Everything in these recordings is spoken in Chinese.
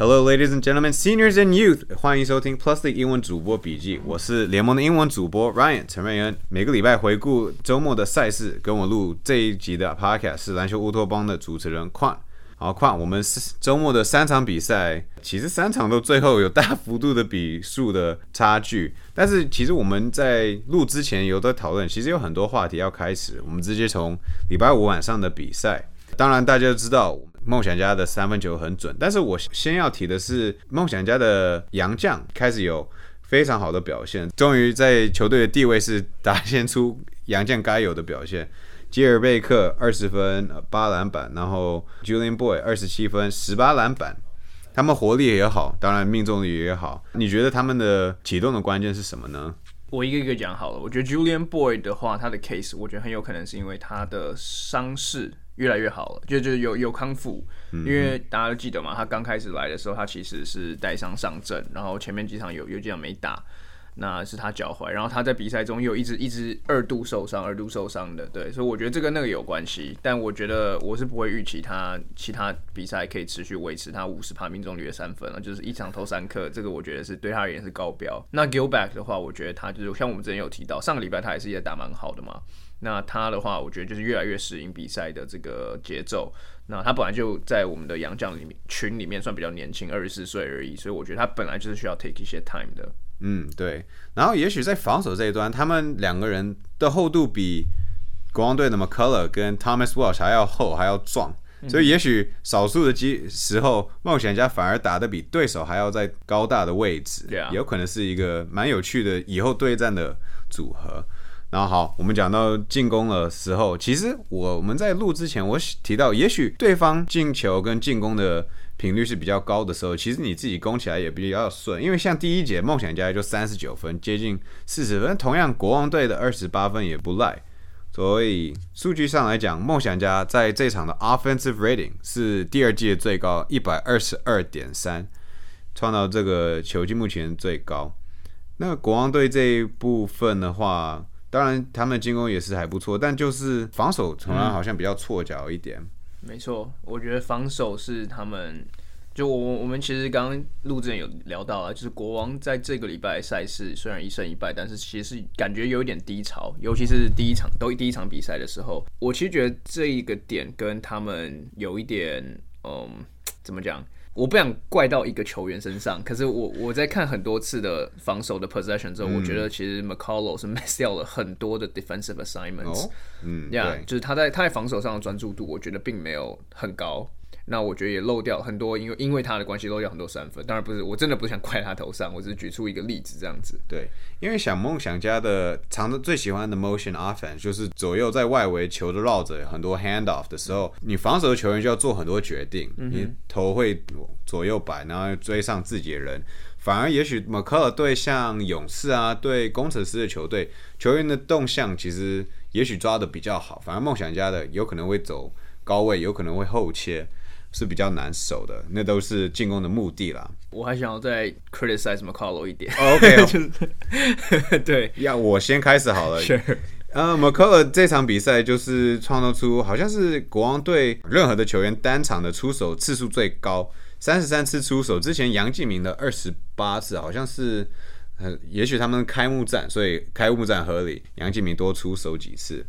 Hello, ladies and gentlemen, seniors and youth，欢迎收听 Plus 的英文主播笔记。我是联盟的英文主播 Ryan 陈瑞恩。每个礼拜回顾周末的赛事，跟我录这一集的 Podcast 是篮球乌托邦的主持人邝。好，邝，我们周末的三场比赛，其实三场都最后有大幅度的比数的差距。但是其实我们在录之前有的讨论，其实有很多话题要开始。我们直接从礼拜五晚上的比赛。当然，大家都知道梦想家的三分球很准，但是我先要提的是梦想家的杨将开始有非常好的表现，终于在球队的地位是打现出杨将该有的表现。吉尔贝克二十分八篮板，然后 Julian Boy 二十七分十八篮板，他们活力也好，当然命中率也好。你觉得他们的启动的关键是什么呢？我一个一个讲好了。我觉得 Julian Boy 的话，他的 case 我觉得很有可能是因为他的伤势越来越好了，就就有有康复。因为大家都记得嘛，他刚开始来的时候，他其实是带伤上阵，然后前面几场有有几场没打。那是他脚踝，然后他在比赛中又一直一直二度受伤，二度受伤的，对，所以我觉得这跟那个有关系。但我觉得我是不会预期他其他比赛可以持续维持他五十帕命中率的三分了，就是一场投三颗，这个我觉得是对他而言是高标。那 Gilback 的话，我觉得他就是像我们之前有提到，上个礼拜他也是也打蛮好的嘛。那他的话，我觉得就是越来越适应比赛的这个节奏。那他本来就在我们的洋将里面群里面算比较年轻，二十四岁而已，所以我觉得他本来就是需要 take 一些 time 的。嗯，对。然后也许在防守这一端，他们两个人的厚度比国王队的 McCullough 跟 Thomas Walsh 还要厚，还要壮。所以也许少数的机时候，冒险家反而打得比对手还要在高大的位置，有可能是一个蛮有趣的以后对战的组合。然后好，我们讲到进攻的时候，其实我们在录之前，我提到也许对方进球跟进攻的。频率是比较高的时候，其实你自己攻起来也比较顺，因为像第一节梦想家就三十九分，接近四十分，同样国王队的二十八分也不赖，所以数据上来讲，梦想家在这场的 offensive rating 是第二季的最高一百二十二点三，创造这个球季目前最高。那国王队这一部分的话，当然他们进攻也是还不错，但就是防守从来好像比较错脚一点。没错，我觉得防守是他们。就我我们其实刚刚录之前有聊到啊，就是国王在这个礼拜赛事虽然一胜一败，但是其实感觉有一点低潮，尤其是第一场都第一场比赛的时候，我其实觉得这一个点跟他们有一点，嗯，怎么讲？我不想怪到一个球员身上，可是我我在看很多次的防守的 possession 之后，我觉得其实 McCullough 是 miss 掉了很多的 defensive assignments，嗯，呀，就是他在他在防守上的专注度，我觉得并没有很高。那我觉得也漏掉很多，因为因为他的关系漏掉很多三分。当然不是，我真的不是想怪他头上，我只是举出一个例子这样子。对，因为想梦想家的常的最喜欢的 motion offense 就是左右在外围球的绕着很多 hand off 的时候，你防守的球员就要做很多决定，你头会左右摆，然后追上自己的人。反而也许 McCullough 对像勇士啊，对工程师的球队球员的动向其实也许抓的比较好。反而梦想家的有可能会走高位，有可能会后切。是比较难守的，那都是进攻的目的啦。我还想要再 criticize Mccallough 一点。OK，对，要我先开始好了。呃，McCullough 这场比赛就是创造出好像是国王队任何的球员单场的出手次数最高，三十三次出手。之前杨敬明的二十八次，好像是呃，也许他们开幕战，所以开幕战合理，杨敬明多出手几次。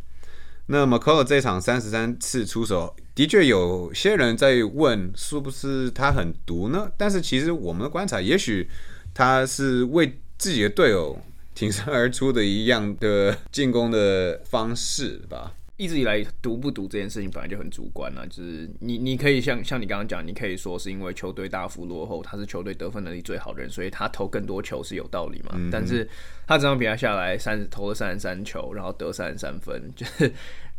那么科罗这场三十三次出手。的确，有些人在问是不是他很毒呢？但是其实我们的观察，也许他是为自己的队友挺身而出的一样的进攻的方式吧。一直以来，读不读这件事情本来就很主观了。就是你，你可以像像你刚刚讲，你可以说是因为球队大幅落后，他是球队得分能力最好的人，所以他投更多球是有道理嘛？但是他这场比赛下来，三投了三十三球，然后得三十三分，就是。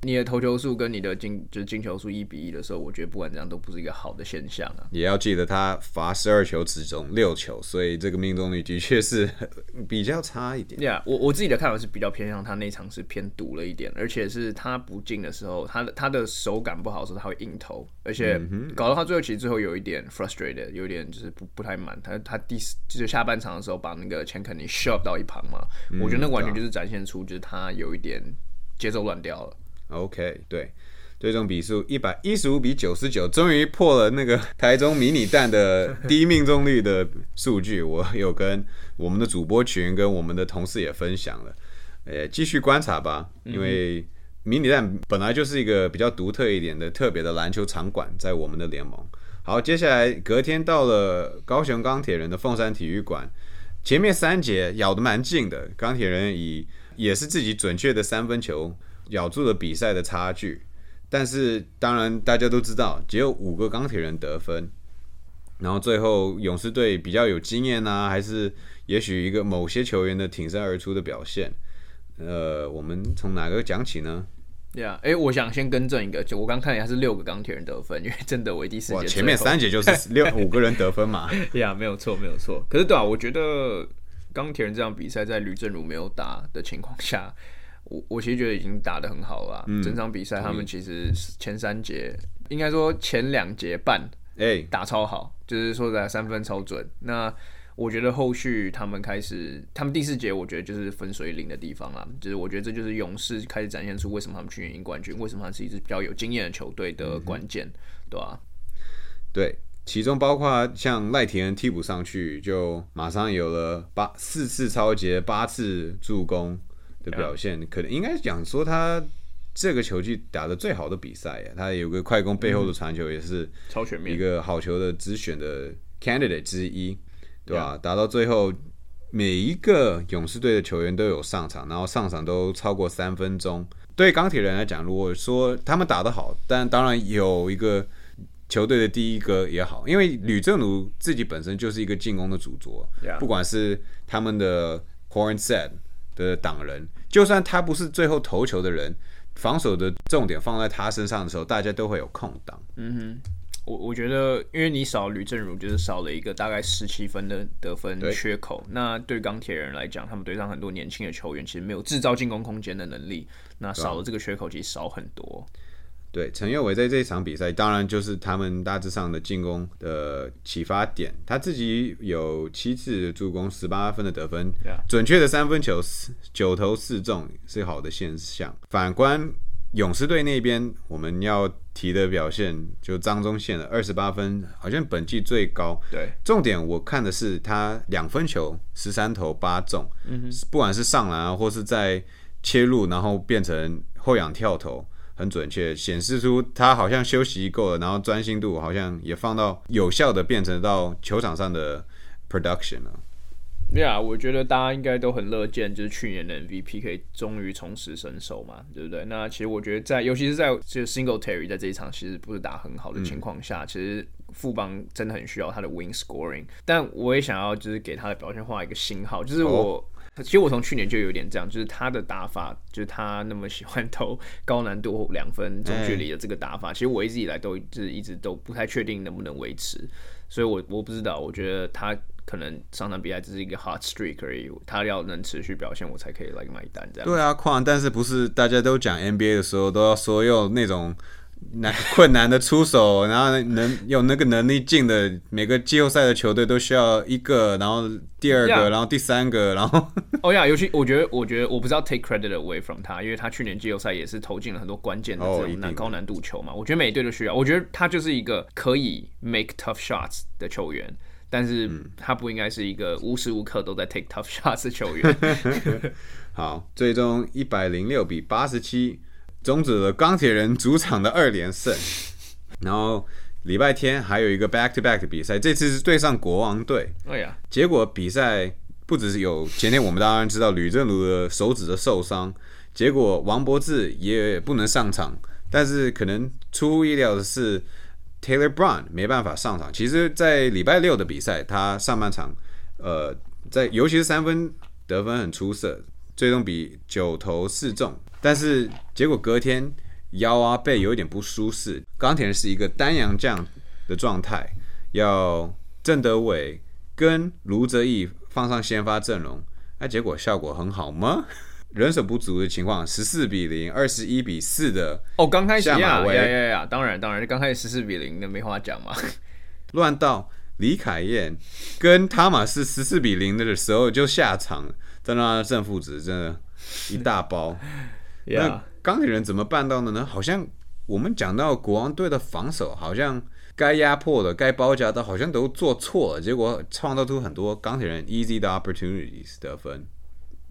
你的投球数跟你的进就是进球数一比一的时候，我觉得不管怎样都不是一个好的现象啊。也要记得他罚十二球只中六球，所以这个命中率的确是 比较差一点。对啊，我我自己的看法是比较偏向他那场是偏赌了一点，而且是他不进的时候，他的他的手感不好的时候他会硬投，而且搞到他最后其实最后有一点 frustrated，有一点就是不不太满。他他第就是下半场的时候把那个钱肯尼 shove 到一旁嘛，我觉得那完全就是展现出就是他有一点节奏乱掉了。OK，对，最终比数一百一十五比九十九，终于破了那个台中迷你蛋的 低命中率的数据。我有跟我们的主播群跟我们的同事也分享了，呃，继续观察吧，因为迷你蛋本来就是一个比较独特一点的特别的篮球场馆，在我们的联盟。好，接下来隔天到了高雄钢铁人的凤山体育馆，前面三节咬得蛮近的，钢铁人以也是自己准确的三分球咬住了比赛的差距。但是当然，大家都知道，只有五个钢铁人得分，然后最后勇士队比较有经验啊，还是也许一个某些球员的挺身而出的表现。呃，我们从哪个讲起呢？对啊，哎，我想先更正一个，就我刚看一下是六个钢铁人得分，因为真的我第四节前面三节就是 六五个人得分嘛。对啊，没有错，没有错。可是对啊，我觉得钢铁人这场比赛在吕正如没有打的情况下。我我其实觉得已经打的很好了，整场比赛他们其实前三节应该说前两节半，哎，打超好，就是说在三分超准。那我觉得后续他们开始，他们第四节我觉得就是分水岭的地方啊，就是我觉得这就是勇士开始展现出为什么他们去年赢冠军，为什么他是一支比较有经验的球队的关键，对吧？对，其中包括像赖田恩替补上去，就马上有了八四次超节，八次助攻。的表现可能应该讲说他这个球季打的最好的比赛呀，他有个快攻背后的传球也是超全面，一个好球的只选的 candidate 之一，对吧？打到最后每一个勇士队的球员都有上场，然后上场都超过三分钟。对钢铁人来讲，如果说他们打得好，但当然有一个球队的第一个也好，因为吕正如自己本身就是一个进攻的主角，不管是他们的 horn set。的挡人，就算他不是最后投球的人，防守的重点放在他身上的时候，大家都会有空档。嗯哼，我我觉得，因为你少吕正如，就是少了一个大概十七分的得分缺口。那对钢铁人来讲，他们队上很多年轻的球员其实没有制造进攻空间的能力，那少了这个缺口，其实少很多。对陈佑伟在这一场比赛，当然就是他们大致上的进攻的启发点。他自己有七次助攻，十八分的得分，准确的三分球九投四中是好的现象。反观勇士队那边，我们要提的表现就张忠宪的二十八分，好像本季最高。对，重点我看的是他两分球十三投八中，不管是上篮啊，或是在切入，然后变成后仰跳投。很准确，显示出他好像休息够了，然后专心度好像也放到有效的变成到球场上的 production 了。对啊，我觉得大家应该都很乐见，就是去年的 MVP 可以终于重拾身手嘛，对不对？那其实我觉得在，尤其是在这个 Single Terry 在这一场其实不是打很好的情况下，其实富邦真的很需要他的 win scoring。但我也想要就是给他的表现画一个星号，就是我。其实我从去年就有点这样，就是他的打法，就是他那么喜欢投高难度两分中距离的这个打法，其实我一直以来都就是一直都不太确定能不能维持，所以我我不知道，我觉得他可能上场比赛只是一个 hot streak 而已，他要能持续表现，我才可以来买单这样。对啊，况，但是不是大家都讲 NBA 的时候都要说用那种。难 困难的出手，然后能有那个能力进的，每个季后赛的球队都需要一个，然后第二个，然后第三个，然后 哦呀，尤其我觉得，我觉得我不知道 take credit away from 他，因为他去年季后赛也是投进了很多关键的这种难高难度球嘛。我觉得每一队都需要，我觉得他就是一个可以 make tough shots 的球员，但是他不应该是一个无时无刻都在 take tough shots 的球员。好，最终一百零六比八十七。终止了钢铁人主场的二连胜，然后礼拜天还有一个 back to back 的比赛，这次是对上国王队。哎呀，结果比赛不只是有前天我们当然知道吕正如的手指的受伤，结果王柏志也不能上场，但是可能出乎意料的是 Taylor Brown 没办法上场。其实，在礼拜六的比赛，他上半场呃在尤其是三分得分很出色，最终比九投四中。但是结果隔天腰啊背有一点不舒适，钢铁人是一个单阳将的状态，要郑德伟跟卢泽义放上先发阵容，那结果效果很好吗？人手不足的情况，十四比零，二十一比四的哦，刚开始呀呀呀呀，当然当然，刚开始十四比零那没话讲嘛，乱到李凯燕跟汤马斯十四比零的时候就下场，在那正负值真的一大包。那钢铁人怎么办到的呢？好像我们讲到国王队的防守，好像该压迫的、该包夹的，好像都做错了，结果创造出很多钢铁人 easy 的 opportunities 得分。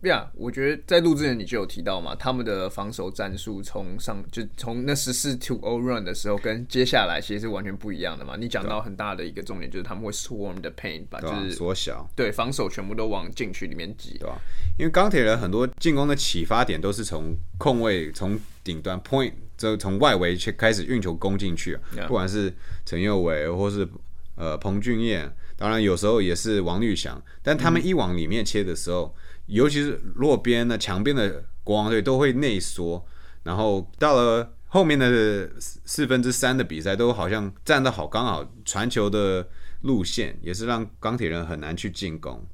呀，我觉得在录之前你就有提到嘛，他们的防守战术从上就从那十四 to o run 的时候，跟接下来其实是完全不一样的嘛。你讲到很大的一个重点就是他们会 swarm the paint，把就是缩小，对防守全部都往禁区里面挤，对吧？因为钢铁人很多进攻的启发点都是从控位、从顶端 point，就从外围去开始运球攻进去，不管是陈佑伟或是呃彭俊彦，当然有时候也是王绿翔，但他们一往里面切的时候。尤其是弱边的强边的国王队都会内缩，然后到了后面的四分之三的比赛，都好像站得好刚好，传球的路线也是让钢铁人很难去进攻。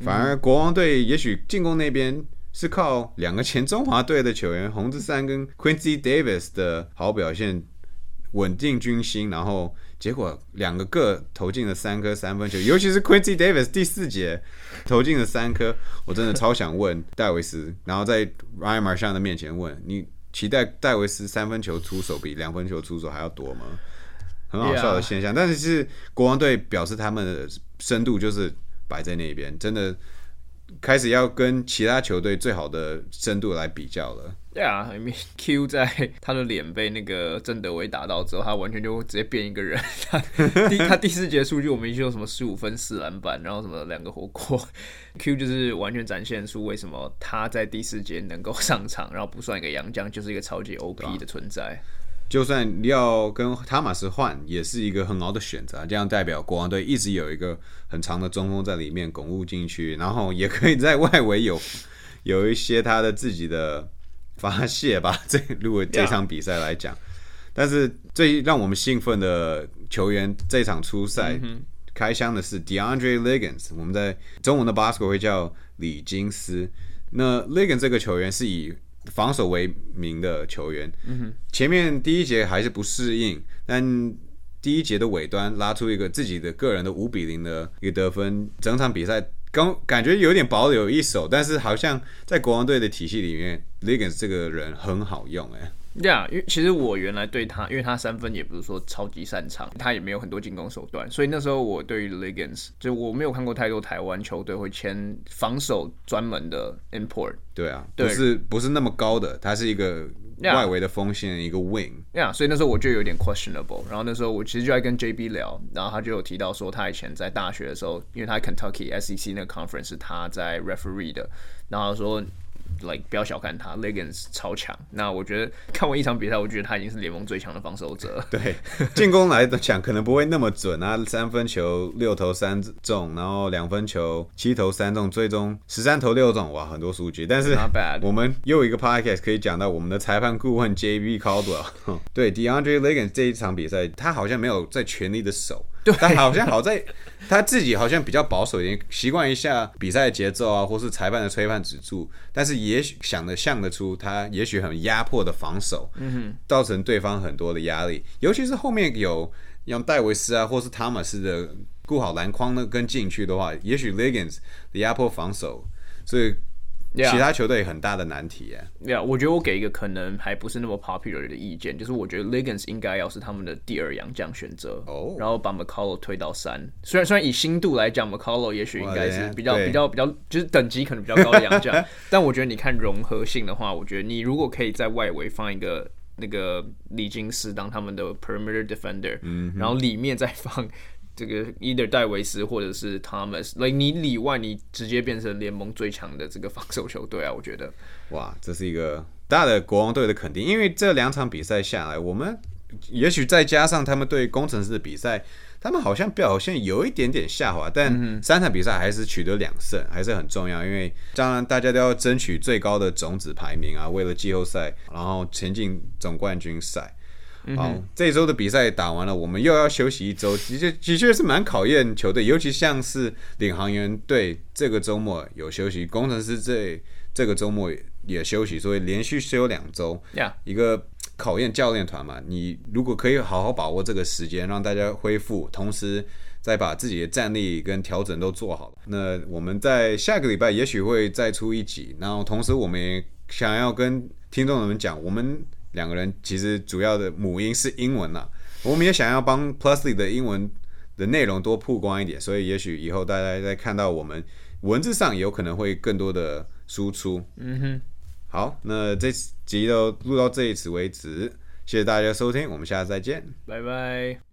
反而国王队也许进攻那边是靠两个前中华队的球员洪志山跟 Quincy Davis 的好表现稳定军心，然后。结果两个各投进了三颗三分球，尤其是 Quincy Davis 第四节投进了三颗，我真的超想问戴维斯，然后在 Ryan Marshall 的面前问你，期待戴维斯三分球出手比两分球出手还要多吗？很好笑的现象，但是是国王队表示他们的深度就是摆在那边，真的。开始要跟其他球队最好的深度来比较了。对啊，Q 在他的脸被那个郑德伟打到之后，他完全就直接变一个人。他第 他第四节数据我们一有什么十五分四篮板，然后什么两个火锅。Q 就是完全展现出为什么他在第四节能够上场，然后不算一个洋将，就是一个超级 OP 的存在。就算要跟塔马斯换，也是一个很好的选择。这样代表国王队一直有一个很长的中锋在里面巩固进去，然后也可以在外围有有一些他的自己的发泄吧。这如果这场比赛来讲，但是最让我们兴奋的球员这场初赛开箱的是 DeAndre Liggins，我们在中文的 basketball 会叫李金斯。那 Liggins 这个球员是以防守为名的球员，前面第一节还是不适应，但第一节的尾端拉出一个自己的个人的五比零的一个得分，整场比赛刚感觉有点保留一手，但是好像在国王队的体系里面，Legans 这个人很好用，哎。对啊，因为其实我原来对他，因为他三分也不是说超级擅长，他也没有很多进攻手段，所以那时候我对于 Legans 就我没有看过太多台湾球队会签防守专门的 import。对啊，不是不是那么高的，他是一个外围的锋线，一个 wing。对啊，所以那时候我就有点 questionable。然后那时候我其实就在跟 JB 聊，然后他就有提到说他以前在大学的时候，因为他 Kentucky SEC 那个 conference 是他在 referee 的，然后说。Like 不要小看他，Legans 超强。那我觉得看完一场比赛，我觉得他已经是联盟最强的防守者。对，进攻来讲可能不会那么准啊，三分球六投三中，然后两分球七投三中，最终十三投六中，哇，很多数据。但是我们又一个 podcast 可以讲到我们的裁判顾问 JB Caldwell。对，DeAndre Legans 这一场比赛，他好像没有在全力的守。他好像好在他自己好像比较保守一点，习惯一下比赛节奏啊，或是裁判的吹判指住，但是也许想得像得出他也许很压迫的防守，嗯哼，造成对方很多的压力，尤其是后面有像戴维斯啊，或是汤马斯的顾好篮筐呢跟进去的话，也许 Legans 的压迫防守，所以。其他球队很大的难题耶。我觉得我给一个可能还不是那么 popular 的意见，就是我觉得 Legans 应该要是他们的第二洋将选择，哦，然后把 McCullough 推到三。虽然虽然以新度来讲，McCullough 也许应该是比较比较比较，就是等级可能比较高的洋将，但我觉得你看融合性的话，我觉得你如果可以在外围放一个那个李金斯当他们的 perimeter defender，嗯，然后里面再放。这个 either 戴维斯或者是 Thomas，like 你里外你直接变成联盟最强的这个防守球队啊！我觉得，哇，这是一个大的国王队的肯定，因为这两场比赛下来，我们也许再加上他们对工程师的比赛，他们好像表现有一点点下滑，但三场比赛还是取得两胜，还是很重要，因为当然大家都要争取最高的种子排名啊，为了季后赛，然后前进总冠军赛。好，这一周的比赛打完了，我们又要休息一周，的确的确是蛮考验球队，尤其像是领航员队这个周末有休息，工程师这这个周末也休息，所以连续休两周，一个考验教练团嘛。你如果可以好好把握这个时间，让大家恢复，同时再把自己的战力跟调整都做好，那我们在下个礼拜也许会再出一集，然后同时我们也想要跟听众们讲，我们。两个人其实主要的母音是英文啦。我们也想要帮 Plusly 的英文的内容多曝光一点，所以也许以后大家在看到我们文字上有可能会更多的输出。嗯哼，好，那这集就录到这一次为止，谢谢大家收听，我们下次再见。拜拜。